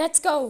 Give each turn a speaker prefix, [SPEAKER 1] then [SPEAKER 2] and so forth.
[SPEAKER 1] Let's go!